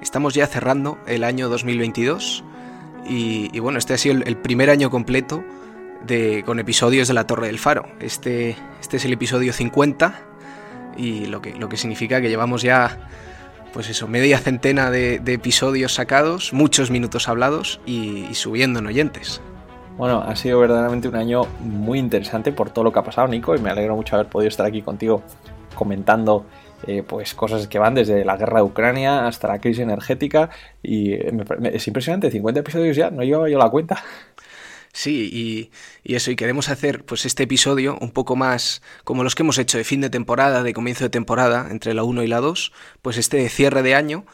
Estamos ya cerrando el año 2022 y, bueno, este ha sido el, primer año completo de, con episodios de La Torre del Faro. Este, este es el episodio 50 y lo que, lo que significa que llevamos ya, pues eso, media centena de, episodios sacados, muchos minutos hablados y, y subiendo en oyentes. Bueno, ha sido verdaderamente un año muy interesante por todo lo que ha pasado, Nico, y me alegro mucho haber podido estar aquí contigo comentando eh, pues cosas que van desde la guerra de Ucrania hasta la crisis energética y es impresionante, 50 episodios ya, no llevaba yo la cuenta. Sí, y, eso, y queremos hacer pues este episodio un poco más como los que hemos hecho de fin de temporada, de comienzo de temporada, entre la 1 y la 2, pues este cierre de año,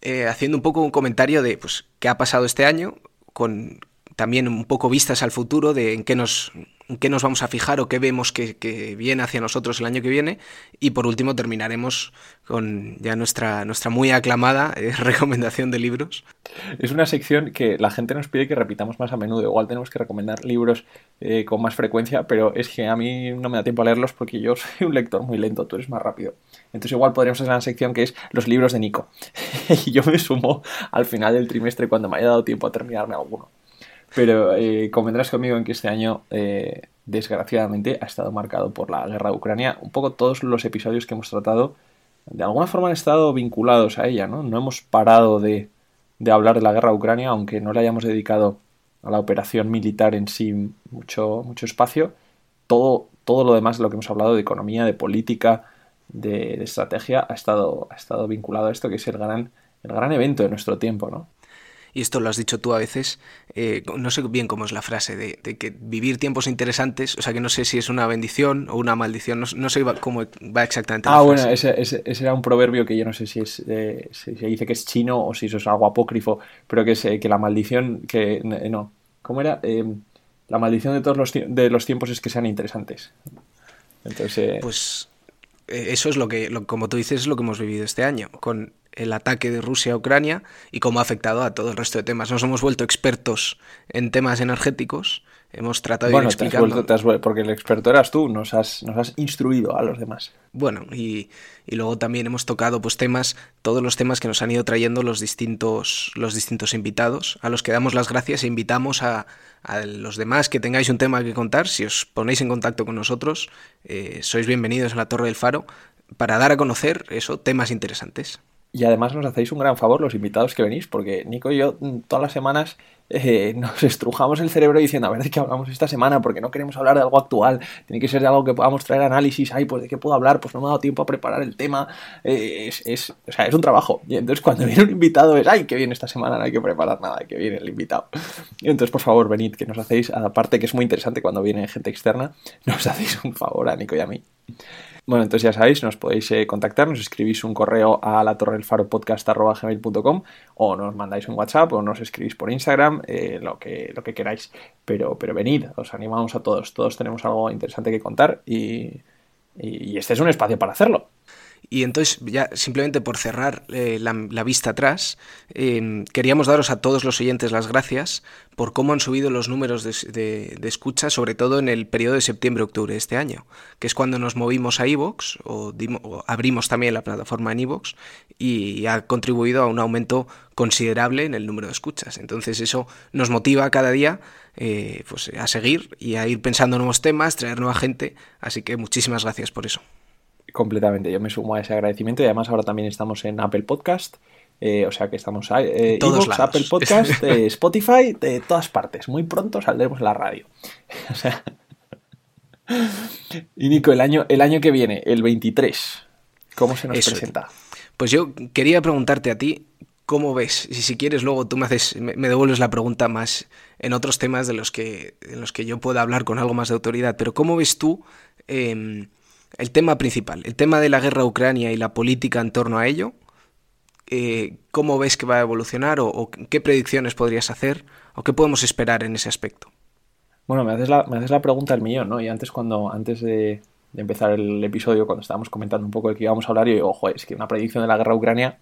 eh, haciendo un poco un comentario de pues qué ha pasado este año, con también un poco vistas al futuro de en qué nos qué nos vamos a fijar o qué vemos que, viene hacia nosotros el año que viene. Y por último terminaremos con ya nuestra, nuestra muy aclamada eh, recomendación de libros. Es una sección que la gente nos pide que repitamos más a menudo. Igual tenemos que recomendar libros eh, con más frecuencia, pero es que a mí no me da tiempo a leerlos porque yo soy un lector muy lento, tú eres más rápido. Entonces igual podríamos hacer una sección que es los libros de Nico. y yo me sumo al final del trimestre cuando me haya dado tiempo a terminarme alguno. Pero eh, convendrás conmigo en que este año, eh, desgraciadamente, ha estado marcado por la guerra de Ucrania. Un poco todos los episodios que hemos tratado, de alguna forma han estado vinculados a ella, ¿no? No hemos parado de, de hablar de la guerra de Ucrania, aunque no le hayamos dedicado a la operación militar en sí mucho, mucho espacio. Todo, todo lo demás de lo que hemos hablado de economía, de política, de, de, estrategia, ha estado, ha estado vinculado a esto, que es el gran, el gran evento de nuestro tiempo, ¿no? Y esto lo has dicho tú a veces, eh, no sé bien cómo es la frase, de, que vivir tiempos interesantes, o sea que no sé si es una bendición o una maldición, no, sé cómo va exactamente. Ah, bueno, ese, ese, era un proverbio que yo no sé si es eh, se dice que es chino o si eso es algo apócrifo, pero que es eh, que la maldición, que no, ¿cómo era? la maldición de todos los, de los tiempos es que sean interesantes. Entonces... Pues eso es lo que, como tú dices, es lo que hemos vivido este año, con el ataque de Rusia a Ucrania y cómo ha afectado a todo el resto de temas. Nos hemos vuelto expertos en temas energéticos, hemos tratado de ir explicando... porque el experto eras tú, nos has, nos has instruido a los demás. Bueno, y, luego también hemos tocado pues temas, todos los temas que nos han ido trayendo los distintos, los distintos invitados, a los que damos las gracias e invitamos a, los demás que tengáis un tema que contar, si os ponéis en contacto con nosotros, eh, sois bienvenidos a la Torre del Faro para dar a conocer eso, temas interesantes. Y además nos hacéis un gran favor los invitados que venís, porque Nico y yo mm, todas las semanas eh, nos estrujamos el cerebro diciendo, a ver de qué hablamos esta semana, porque no queremos hablar de algo actual, tiene que ser de algo que podamos traer análisis, ay, pues de qué puedo hablar, pues no me ha dado tiempo a preparar el tema, eh, es, es, o sea, es un trabajo. Y entonces cuando viene un invitado es, ay, qué bien esta semana, no hay que preparar nada, que viene el invitado. Y entonces, por favor, venid, que nos hacéis, aparte que es muy interesante cuando viene gente externa, nos hacéis un favor a Nico y a mí. Bueno, entonces ya sabéis, nos podéis eh, contactar, nos escribís un correo a la torre del faro podcast.gmail.com o nos mandáis un WhatsApp o nos escribís por Instagram, eh, lo, que, lo que queráis. Pero, pero venid, os animamos a todos. Todos tenemos algo interesante que contar y, y este es un espacio para hacerlo. Y entonces, ya simplemente por cerrar eh, la, vista atrás, em, queríamos daros a todos los oyentes las gracias por cómo han subido los números de, escucha, sobre todo en el periodo de septiembre-octubre de este año, que es cuando nos movimos a Evox o, abrimos también la plataforma en Evox y ha contribuido a un aumento considerable en el número de escuchas. Entonces eso nos motiva cada día eh, pues, a seguir y a ir pensando nuevos temas, traer nueva gente, así que muchísimas gracias por eso. Completamente, yo me sumo a ese agradecimiento y además ahora también estamos en Apple Podcast, eh, o sea que estamos eh, Apple Podcast, eh, Spotify, de todas partes. Muy pronto saldremos en la radio. o sea... Y Nico, el año, el año que viene, el 23, ¿cómo se nos presenta? Pues yo quería preguntarte a ti, ¿cómo ves? Y si quieres luego tú me haces, me, devuelves la pregunta más en otros temas de los que, en los que yo pueda hablar con algo más de autoridad, pero ¿cómo ves tú em, el tema principal, el tema de la guerra Ucrania y la política en torno a ello, eh, ¿cómo ves que va a evolucionar o, qué predicciones podrías hacer o qué podemos esperar en ese aspecto? Bueno, me haces la, me haces la pregunta del millón, ¿no? Y antes cuando antes de, empezar el episodio, cuando estábamos comentando un poco de qué íbamos a hablar, yo digo, ojo, es que una predicción de la guerra Ucrania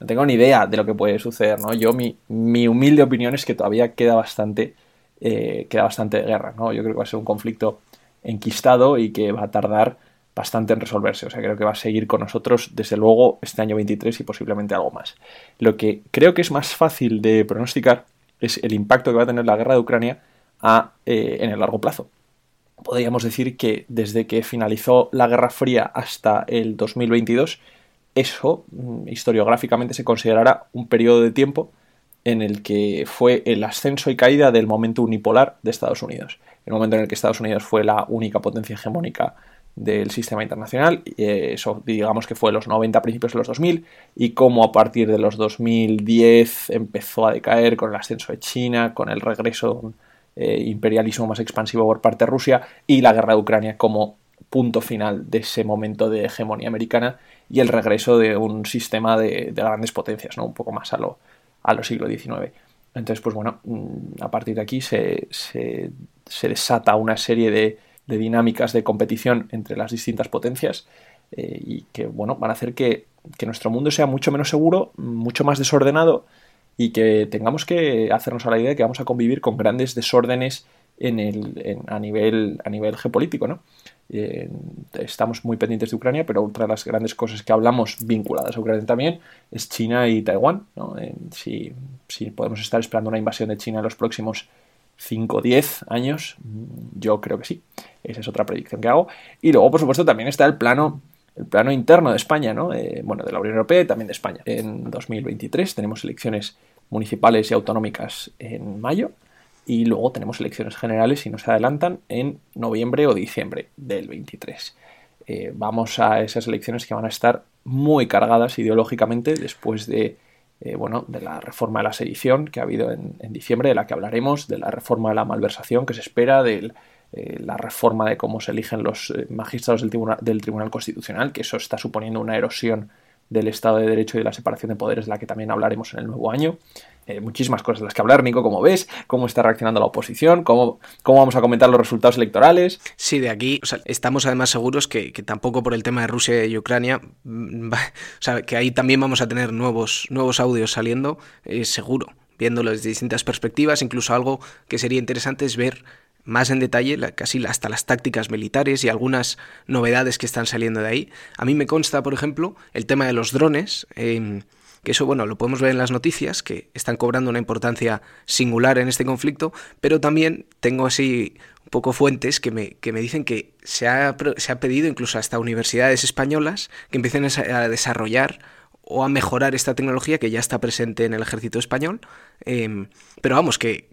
no tengo ni idea de lo que puede suceder, ¿no? Yo, mi, mi humilde opinión es que todavía queda bastante, eh, queda bastante guerra, ¿no? Yo creo que va a ser un conflicto enquistado y que va a tardar bastante en resolverse. O sea, creo que va a seguir con nosotros desde luego este año 23 y posiblemente algo más. Lo que creo que es más fácil de pronosticar es el impacto que va a tener la guerra de Ucrania eh, en el largo plazo. Podríamos decir que desde que finalizó la Guerra Fría hasta el 2022, eso mm, historiográficamente se considerará un periodo de tiempo en el que fue el ascenso y caída del momento unipolar de Estados Unidos. El momento en el que Estados Unidos fue la única potencia hegemónica del sistema internacional, eso digamos que fue los 90 principios de los 2000, y cómo a partir de los 2010 empezó a decaer con el ascenso de China, con el regreso eh, imperialismo más expansivo por parte de Rusia y la guerra de Ucrania como punto final de ese momento de hegemonía americana y el regreso de un sistema de, grandes potencias, ¿no? un poco más a lo, a lo siglo XIX. Entonces, pues bueno, mm, a partir de aquí se, se, desata una serie de, de, dinámicas de competición entre las distintas potencias eh, y que, bueno, van a hacer que, que, nuestro mundo sea mucho menos seguro, mucho más desordenado y que tengamos que hacernos a la idea de que vamos a convivir con grandes desórdenes en el, a, nivel, a nivel geopolítico, ¿no? Eh, estamos muy pendientes de Ucrania, pero otra de las grandes cosas que hablamos vinculadas a Ucrania también es China y Taiwán. si, podemos estar esperando una invasión de China en los próximos 5 o 10 años, yo creo que sí. Esa es otra predicción que hago. Y luego, por supuesto, también está el plano el plano interno de España, ¿no? Eh, bueno, de la Unión Europea y también de España. En 2023 tenemos elecciones municipales y autonómicas en mayo y luego tenemos elecciones generales, si no se adelantan, en noviembre o diciembre del 23. Eh, vamos a esas elecciones que van a estar muy cargadas ideológicamente después de, eh, bueno, de la reforma de la sedición que ha habido en, diciembre, de la que hablaremos, de la reforma de la malversación que se espera, de eh, la reforma de cómo se eligen los magistrados del del tribunal Constitucional, que eso está suponiendo una erosión del Estado de Derecho y de la separación de poderes, de la que también hablaremos en el nuevo año. Eh, muchísimas cosas de las que hablar, Nico, como ves, cómo está reaccionando la oposición, cómo, cómo vamos a comentar los resultados electorales. Sí, de aquí estamos además seguros que, tampoco por el tema de Rusia y Ucrania, mm, o sea, que ahí también vamos a tener nuevos, nuevos audios saliendo, seguro, viéndolo desde distintas perspectivas, incluso algo que sería interesante es ver más en detalle casi hasta las tácticas militares y algunas novedades que están saliendo de ahí. A mí me consta, por ejemplo, el tema de los drones. Em, que eso, bueno, lo podemos ver en las noticias, que están cobrando una importancia singular en este conflicto, pero también tengo así un poco fuentes que me, que me dicen que se ha, se ha pedido incluso hasta universidades españolas que empiecen a desarrollar o a mejorar esta tecnología que ya está presente en el ejército español. Em, pero vamos, que,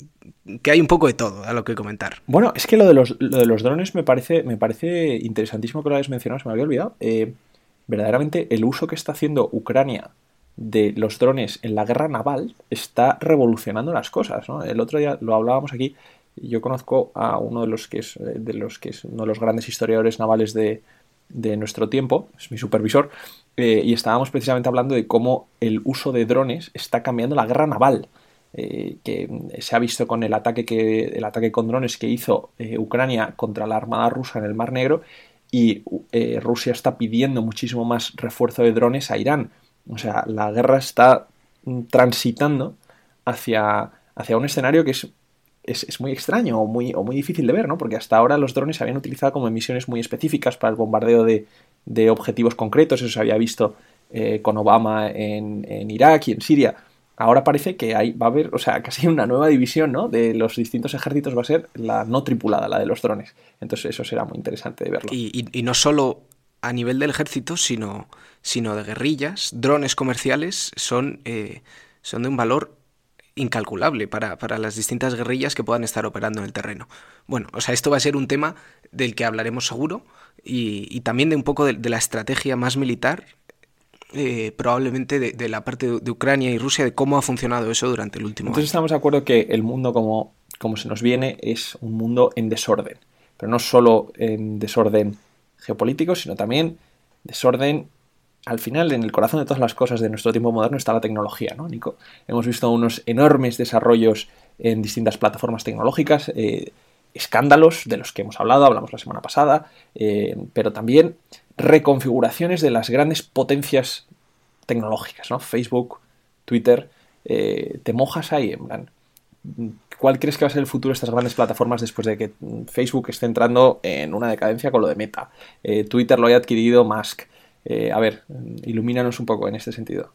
que, hay un poco de todo a lo que comentar. Bueno, es que lo de los, lo de los drones me parece, me parece interesantísimo que lo hayas mencionado, se me había olvidado. Eh, verdaderamente el uso que está haciendo Ucrania de los drones en la guerra naval está revolucionando las cosas. ¿no? El otro día lo hablábamos aquí. Yo conozco a uno de los que es, de los que es uno de los grandes historiadores navales de, de nuestro tiempo, es mi supervisor, eh, y estábamos precisamente hablando de cómo el uso de drones está cambiando la guerra naval. Eh, que se ha visto con el ataque, que, el ataque con drones que hizo eh, Ucrania contra la Armada rusa en el Mar Negro y Rusia está pidiendo muchísimo más refuerzo de drones a Irán. O sea, la guerra está transitando hacia, hacia un escenario que es es, muy extraño o muy, o muy difícil de ver, ¿no? Porque hasta ahora los drones se habían utilizado como misiones muy específicas para el bombardeo de, objetivos concretos, eso se había visto eh, con Obama en, Irak y en Siria. Ahora parece que hay, va a haber, o sea, casi una nueva división, ¿no? De los distintos ejércitos va a ser la no tripulada, la de los drones. Entonces eso será muy interesante de verlo. Y, no solo a nivel del ejército, sino, sino de guerrillas, drones comerciales son, eh, son de un valor incalculable para, las distintas guerrillas que puedan estar operando en el terreno. Bueno, o sea, esto va a ser un tema del que hablaremos seguro y, también de un poco de, la estrategia más militar, eh, probablemente de, la parte de, Ucrania y Rusia, de cómo ha funcionado eso durante el último Entonces estamos de acuerdo que el mundo como, como se nos viene es un mundo en desorden, pero no solo en desorden geopolítico, sino también desorden al final, en el corazón de todas las cosas de nuestro tiempo moderno está la tecnología, ¿no, Nico? Hemos visto unos enormes desarrollos en distintas plataformas tecnológicas, eh, escándalos de los que hemos hablado, hablamos la semana pasada, eh, pero también reconfiguraciones de las grandes potencias tecnológicas, ¿no? Facebook, Twitter, eh, te mojas ahí, en plan, ¿Cuál crees que va a ser el futuro de estas grandes plataformas después de que Facebook esté entrando en una decadencia con lo de Meta? Eh, Twitter lo haya adquirido Musk. Eh, a ver, ilumínanos un poco en este sentido.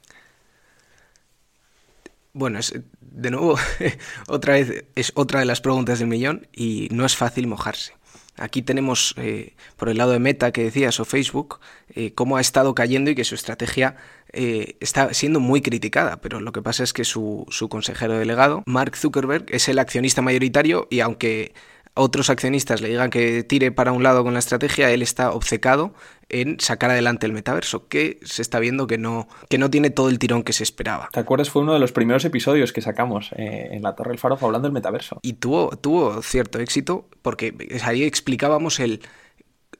Bueno, de nuevo, otra vez es otra de las preguntas del millón y no es fácil mojarse. Aquí tenemos eh, por el lado de Meta que decías o Facebook, eh, cómo ha estado cayendo y que su estrategia eh, está siendo muy criticada, pero lo que pasa es que su, su consejero delegado, Mark Zuckerberg, es el accionista mayoritario y aunque otros accionistas le digan que tire para un lado con la estrategia, él está obcecado en sacar adelante el metaverso, que se está viendo que no, que no tiene todo el tirón que se esperaba. ¿Te acuerdas? Fue uno de los primeros episodios que sacamos eh, en la Torre del Faro hablando del metaverso. Y tuvo, tuvo cierto éxito porque ahí explicábamos el,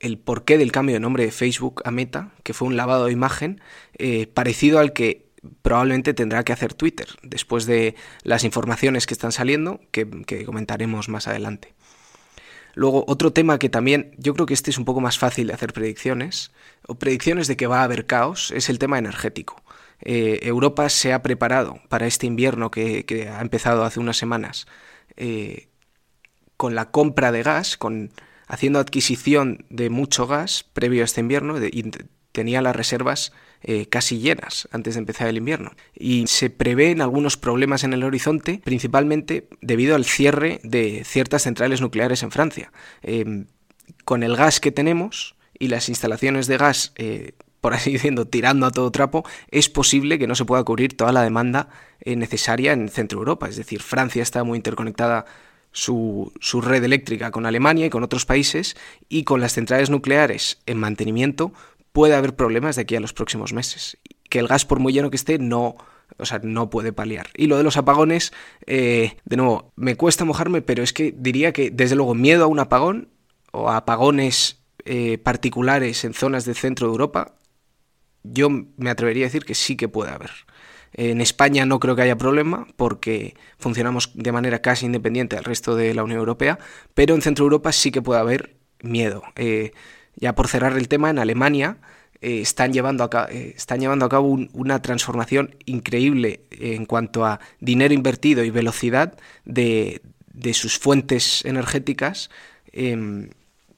el porqué del cambio de nombre de Facebook a Meta, que fue un lavado de imagen eh, parecido al que probablemente tendrá que hacer Twitter, después de las informaciones que están saliendo, que, que comentaremos más adelante. Luego, otro tema que también, yo creo que este es un poco más fácil de hacer predicciones, o predicciones de que va a haber caos, es el tema energético. Eh, Europa se ha preparado para este invierno que, ha empezado hace unas semanas eh, con la compra de gas, con haciendo adquisición de mucho gas previo a este invierno y tenía las reservas eh, casi llenas antes de empezar el invierno. Y se prevén algunos problemas en el horizonte, principalmente debido al cierre de ciertas centrales nucleares en Francia. Em, con el gas que tenemos y las instalaciones de gas, eh, por así diciendo, tirando a todo trapo, es posible que no se pueda cubrir toda la demanda eh, necesaria en Centro Europa. Es decir, Francia está muy interconectada su, su, red eléctrica con Alemania y con otros países y con las centrales nucleares en mantenimiento puede haber problemas de aquí a los próximos meses. Que el gas, por muy lleno que esté, no, o sea, no puede paliar. Y lo de los apagones, eh, de nuevo, me cuesta mojarme, pero es que diría que, desde luego, miedo a un apagón o a apagones eh, particulares en zonas del centro de Europa, yo me atrevería a decir que sí que puede haber. En España no creo que haya problema porque funcionamos de manera casi independiente al resto de la Unión Europea, pero en Centro Europa sí que puede haber miedo. Eh, ya por cerrar el tema, en Alemania eh, están, llevando a cabo, eh, están llevando a cabo una transformación increíble en cuanto a dinero invertido y velocidad de, sus fuentes energéticas em,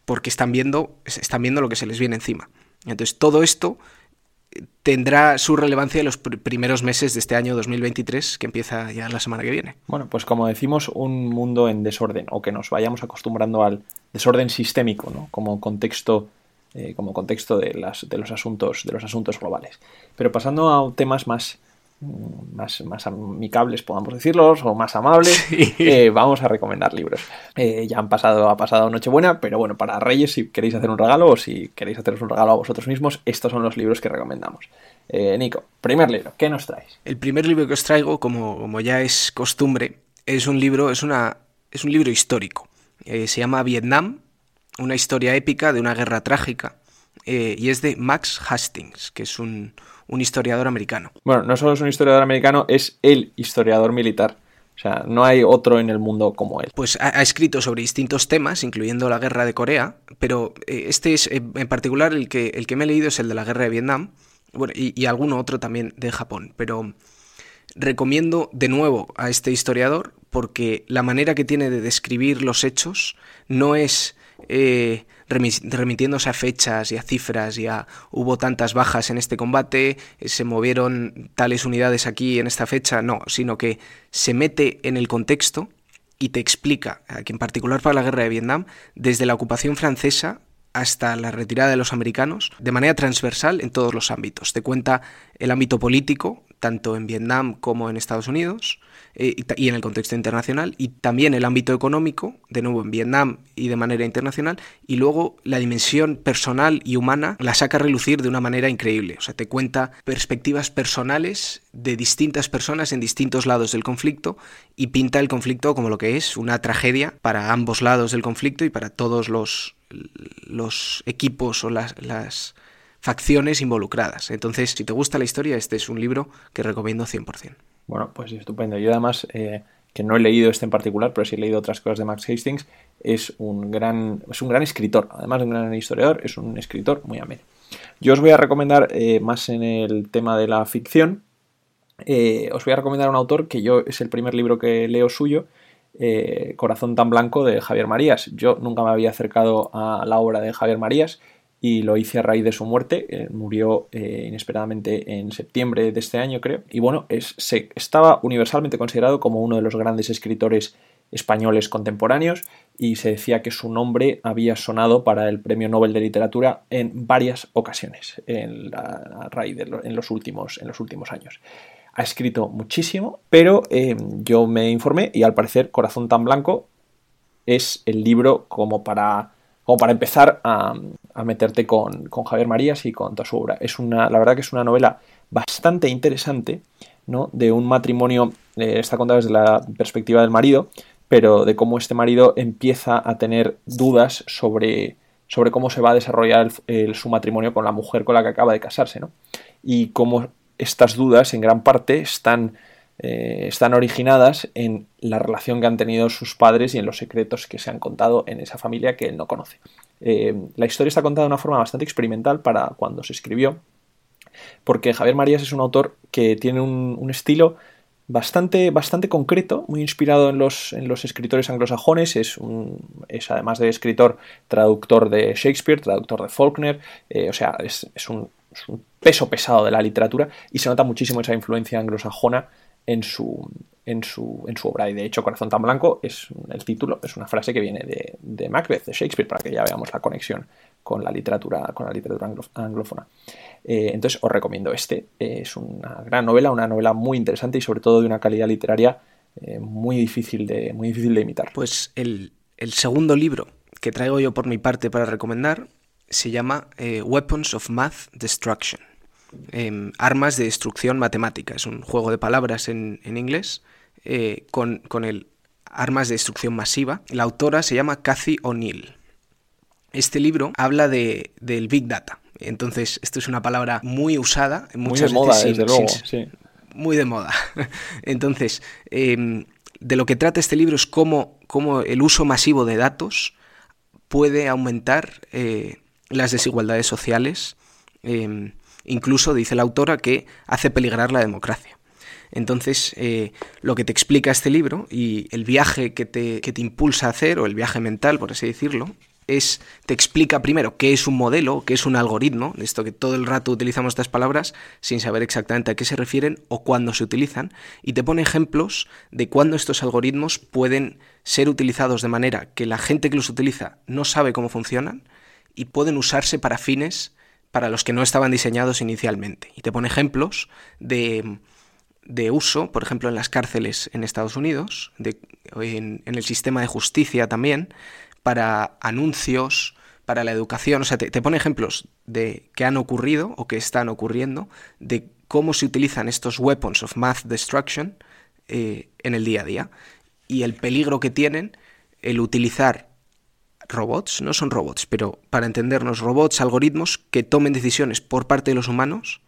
porque están viendo, están viendo lo que se les viene encima. Entonces todo esto tendrá su relevancia en los primeros meses de este año 2023, que empieza ya la semana que viene. Bueno, pues como decimos, un mundo en desorden, o que nos vayamos acostumbrando al desorden sistémico, ¿no? Como contexto, eh, como contexto de, las, de, los asuntos, de los asuntos globales. Pero pasando a temas más más, más amicables, podamos decirlos, o más amables, eh, vamos a recomendar libros. Eh, ya han pasado, ha pasado Nochebuena, pero bueno, para Reyes, si queréis hacer un regalo o si queréis haceros un regalo a vosotros mismos, estos son los libros que recomendamos. Eh, Nico, primer libro, ¿qué nos traes? El primer libro que os traigo, como, como ya es costumbre, es un libro, es una, es un libro histórico. se llama Vietnam, una historia épica de una guerra trágica, y es de Max Hastings, que es un, un historiador americano. Bueno, no solo es un historiador americano, es el historiador militar. O sea, no hay otro en el mundo como él. Pues ha, escrito sobre distintos temas, incluyendo la guerra de Corea, pero eh, este es eh, en particular el que, el que me he leído es el de la guerra de Vietnam, bueno, y, y alguno otro también de Japón. Pero recomiendo de nuevo a este historiador porque la manera que tiene de describir los hechos no es eh, remitiéndose a fechas y a cifras y a hubo tantas bajas en este combate, eh, se movieron tales unidades aquí en esta fecha, no, sino que se mete en el contexto y te explica, que en particular para la guerra de Vietnam, desde la ocupación francesa hasta la retirada de los americanos, de manera transversal en todos los ámbitos. Te cuenta el ámbito político, tanto en Vietnam como en Estados Unidos, eh, y en el contexto internacional, y también el ámbito económico, de nuevo en Vietnam y de manera internacional, y luego la dimensión personal y humana la saca a relucir de una manera increíble. O sea, te cuenta perspectivas personales de distintas personas en distintos lados del conflicto y pinta el conflicto como lo que es, una tragedia para ambos lados del conflicto y para todos los, los equipos o las, las facciones involucradas. Entonces, si te gusta la historia, este es un libro que recomiendo 100%. Bueno, pues estupendo. Yo además, eh, que no he leído este en particular, pero sí he leído otras cosas de Max Hastings, es un gran, es un gran escritor. Además de un gran historiador, es un escritor muy ameno. Yo os voy a recomendar eh, más en el tema de la ficción. eh, os voy a recomendar un autor que yo es el primer libro que leo suyo, Corazón tan blanco de Javier Marías. Yo nunca me había acercado a la obra de Javier Marías y lo hice a raíz de su muerte. Eh, murió inesperadamente en septiembre de este año, creo. Y bueno, se, estaba universalmente considerado como uno de los grandes escritores españoles contemporáneos y se decía que su nombre había sonado para el Premio Nobel de Literatura en varias ocasiones en la, raíz de en, los últimos, en los últimos años ha escrito muchísimo, pero eh, yo me informé y al parecer Corazón tan Blanco es el libro como para, como para empezar a, meterte con, Javier Marías y con toda su obra. Es una, la verdad que es una novela bastante interesante, ¿no? De un matrimonio, eh, está contada desde la perspectiva del marido, pero de cómo este marido empieza a tener dudas sobre, sobre cómo se va a desarrollar su matrimonio con la mujer con la que acaba de casarse, ¿no? Y cómo estas dudas en gran parte están, eh, están originadas en la relación que han tenido sus padres y en los secretos que se han contado en esa familia que él no conoce. Eh, la historia está contada de una forma bastante experimental para cuando se escribió, porque Javier Marías es un autor que tiene un, estilo bastante, bastante concreto, muy inspirado en los, escritores anglosajones. Es, además de escritor, traductor de Shakespeare, traductor de Faulkner. Eh, o sea, es, un, peso pesado de la literatura y se nota muchísimo esa influencia anglosajona en su, en su, en su obra. Y de hecho, Corazón tan Blanco es el título, es una frase que viene de, Macbeth, de Shakespeare, para que ya veamos la conexión con la literatura, con la literatura anglófona. Eh, entonces, os recomiendo este. es una gran novela, una novela muy interesante y sobre todo de una calidad literaria eh, muy, difícil de, muy difícil de imitar. Pues el, el segundo libro que traigo yo por mi parte para recomendar se llama eh, Weapons of Math Destruction. Em, armas de destrucción matemática. Es un juego de palabras en, inglés eh, con, el armas de destrucción masiva. La autora se llama Cathy O'Neill. Este libro habla de, del Big Data. Entonces, esto es una palabra muy usada. Muy de moda, desde luego. Muy de moda. Entonces, em, de lo que trata este libro es cómo, cómo, el uso masivo de datos puede aumentar eh, las desigualdades sociales em, Incluso dice la autora que hace peligrar la democracia. Entonces, eh, lo que te explica este libro y el viaje que te, que te impulsa a hacer, o el viaje mental, por así decirlo, es, te explica primero qué es un modelo, qué es un algoritmo, de esto que todo el rato utilizamos estas palabras sin saber exactamente a qué se refieren o cuándo se utilizan, y te pone ejemplos de cuándo estos algoritmos pueden ser utilizados de manera que la gente que los utiliza no sabe cómo funcionan y pueden usarse para fines para los que no estaban diseñados inicialmente. Y te pone ejemplos de, uso, por ejemplo, en las cárceles en Estados Unidos, en, el sistema de justicia también, para anuncios, para la educación. O sea, te, pone ejemplos de que han ocurrido o que están ocurriendo, de cómo se utilizan estos weapons of math destruction eh, en el día a día y el peligro que tienen el utilizar robots, no son robots, pero para entendernos, robots, algoritmos que tomen decisiones por parte de los humanos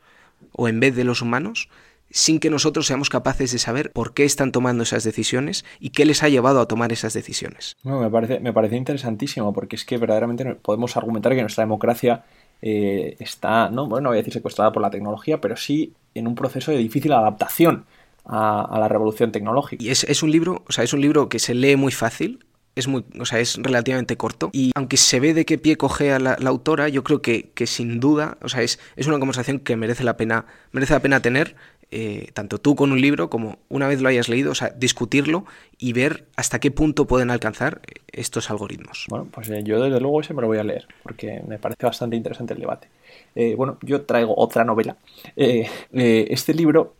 o en vez de los humanos, sin que nosotros seamos capaces de saber por qué están tomando esas decisiones y qué les ha llevado a tomar esas decisiones. me, parece, me parece interesantísimo porque es que verdaderamente podemos argumentar que nuestra democracia eh, está, no, bueno, no voy a decir secuestrada por la tecnología, pero sí en un proceso de difícil adaptación a, la revolución tecnológica. Y es, es, un libro, o sea, es un libro que se lee muy fácil, es muy, o sea, es relativamente corto. Y aunque se ve de qué pie cogea la, la autora, yo creo que, que, sin duda, o sea, es, es una conversación que merece la pena, merece la pena tener. Eh, tanto tú con un libro como una vez lo hayas leído, o sea, discutirlo y ver hasta qué punto pueden alcanzar estos algoritmos. Bueno, pues eh, yo desde luego ese me lo voy a leer, porque me parece bastante interesante el debate. Eh, bueno, yo traigo otra novela. este libro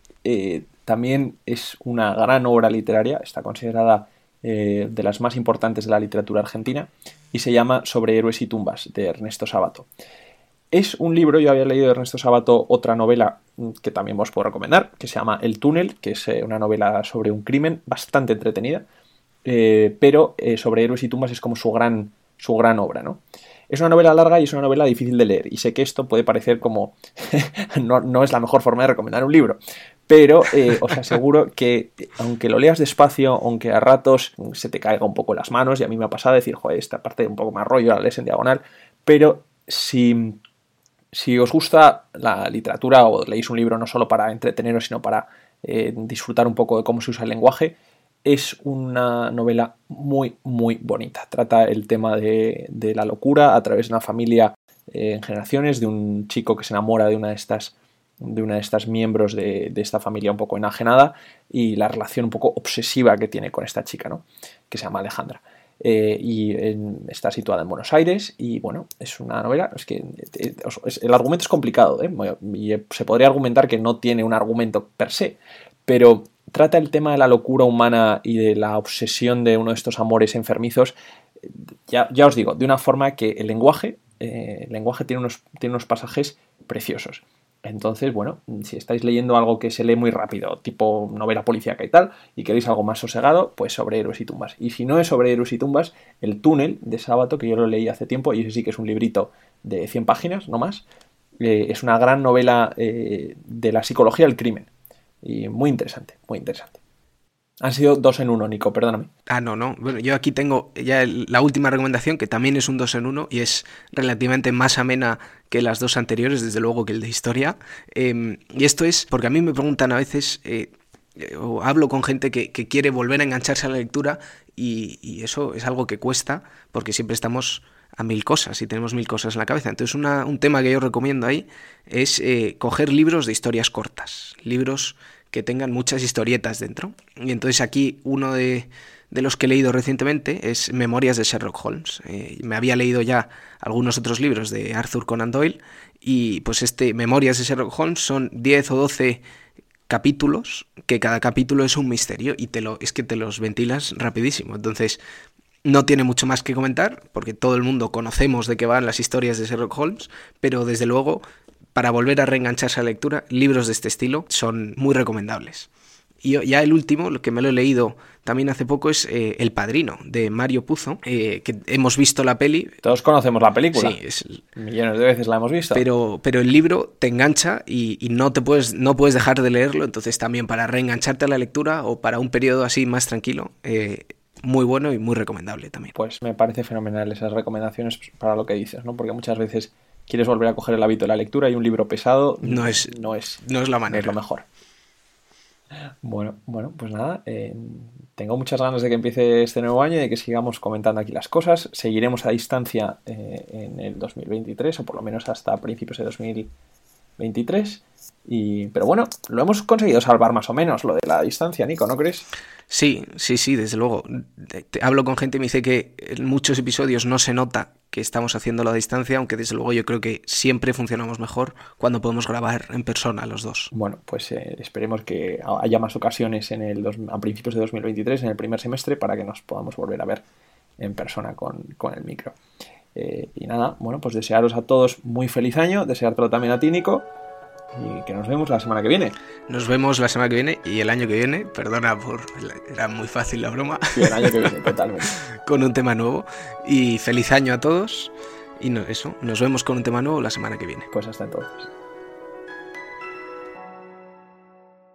también es una gran obra literaria, está considerada eh, de las más importantes de la literatura argentina, y se llama Sobre héroes y tumbas, de Ernesto Sabato. Es un libro, yo había leído de Ernesto Sabato otra novela mm, que también os puedo recomendar, que se llama El túnel, que es eh, una novela sobre un crimen bastante entretenida, eh, pero sobre héroes y tumbas es como su gran, su gran obra, ¿no? Es una novela larga y es una novela difícil de leer, y sé que esto puede parecer como no, no, es la mejor forma de recomendar un libro, pero eh, os aseguro que aunque lo leas despacio, aunque a ratos se te caiga un poco las manos, y a mí me ha pasado decir, joder, esta parte un poco más rollo, la lees en diagonal, pero si, si os gusta la literatura o leéis un libro no solo para entreteneros, sino para eh, disfrutar un poco de cómo se usa el lenguaje. Es una novela muy, muy bonita. Trata el tema de, la locura a través de una familia eh, en generaciones, de un chico que se enamora de una de estas de una de estas miembros de, esta familia un poco enajenada y la relación un poco obsesiva que tiene con esta chica, ¿no? que se llama Alejandra. Eh, y está situada en Buenos Aires y bueno, es una novela, es que eh, el argumento es complicado ¿eh? y se podría argumentar que no tiene un argumento per se, pero trata el tema de la locura humana y de la obsesión de uno de estos amores enfermizos, ya, ya os digo, de una forma que el lenguaje, lenguaje tiene unos, tiene unos pasajes preciosos. Entonces, bueno, si estáis leyendo algo que se lee muy rápido, tipo novela policíaca y tal, y queréis algo más sosegado, pues sobre héroes y tumbas. Y si no es sobre héroes y tumbas, El túnel de Sábato, que yo lo leí hace tiempo, y ese sí que es un librito de 100 páginas, no más, eh, es una gran novela eh, de la psicología del crimen. Y muy interesante, muy interesante. Han sido dos en uno, Nico, perdóname. Ah, no, no. Bueno, yo aquí tengo ya la última recomendación, que también es un dos en uno y es relativamente más amena que las dos anteriores, desde luego que el de historia. Em, y esto es porque a mí me preguntan a veces, eh, o hablo con gente que, quiere volver a engancharse a la lectura y, eso es algo que cuesta porque siempre estamos a mil cosas y tenemos mil cosas en la cabeza. Entonces un tema que yo recomiendo ahí es eh, coger libros de historias cortas, libros que tengan muchas historietas dentro. Y entonces aquí uno de, los que he leído recientemente es Memorias de Sherlock Holmes. Eh, me había leído ya algunos otros libros de Arthur Conan Doyle y pues este Memorias de Sherlock Holmes son 10 o 12 capítulos, que cada capítulo es un misterio y te lo, es que te los ventilas rapidísimo. Entonces, no tiene mucho más que comentar, porque todo el mundo conocemos de qué van las historias de Sherlock Holmes, pero desde luego para volver a reengancharse a la lectura, libros de este estilo son muy recomendables. Y ya el último, lo que me lo he leído también hace poco, es eh, El Padrino, de Mario Puzo, eh, que hemos visto la peli. Todos conocemos la película. Sí, es... millones de veces la hemos visto. Pero, pero el libro te engancha y, no, te puedes, no puedes dejar de leerlo, entonces también para reengancharte a la lectura o para un periodo así más tranquilo, eh, muy bueno y muy recomendable también. Pues me parece fenomenal esas recomendaciones para lo que dices, ¿no? Porque muchas veces quieres volver a coger el hábito de la lectura y un libro pesado no es, no es, no es la manera. es lo mejor. Bueno, bueno, pues nada, eh, tengo muchas ganas de que empiece este nuevo año y de que sigamos comentando aquí las cosas. Seguiremos a distancia eh, en el 2023 o por lo menos hasta principios de 2023. Y, pero bueno, lo hemos conseguido salvar más o menos, lo de la distancia, Nico, ¿no crees? Sí, sí, sí, desde luego. hablo con gente y me dice que en muchos episodios no se nota que estamos haciendo a distancia, aunque desde luego yo creo que siempre funcionamos mejor cuando podemos grabar en persona los dos. Bueno, pues eh, esperemos que haya más ocasiones en el a principios de 2023, en el primer semestre, para que nos podamos volver a ver en persona con, el micro. Eh, y nada, bueno, pues desearos a todos muy feliz año, deseártelo también a ti, Nico y que nos vemos la semana que viene. Nos vemos la semana que viene y el año que viene, perdona por... Era muy fácil la broma. Sí, el año que viene, totalmente. con un tema nuevo y feliz año a todos y no, eso, nos vemos con un tema nuevo la semana que viene. Pues hasta entonces.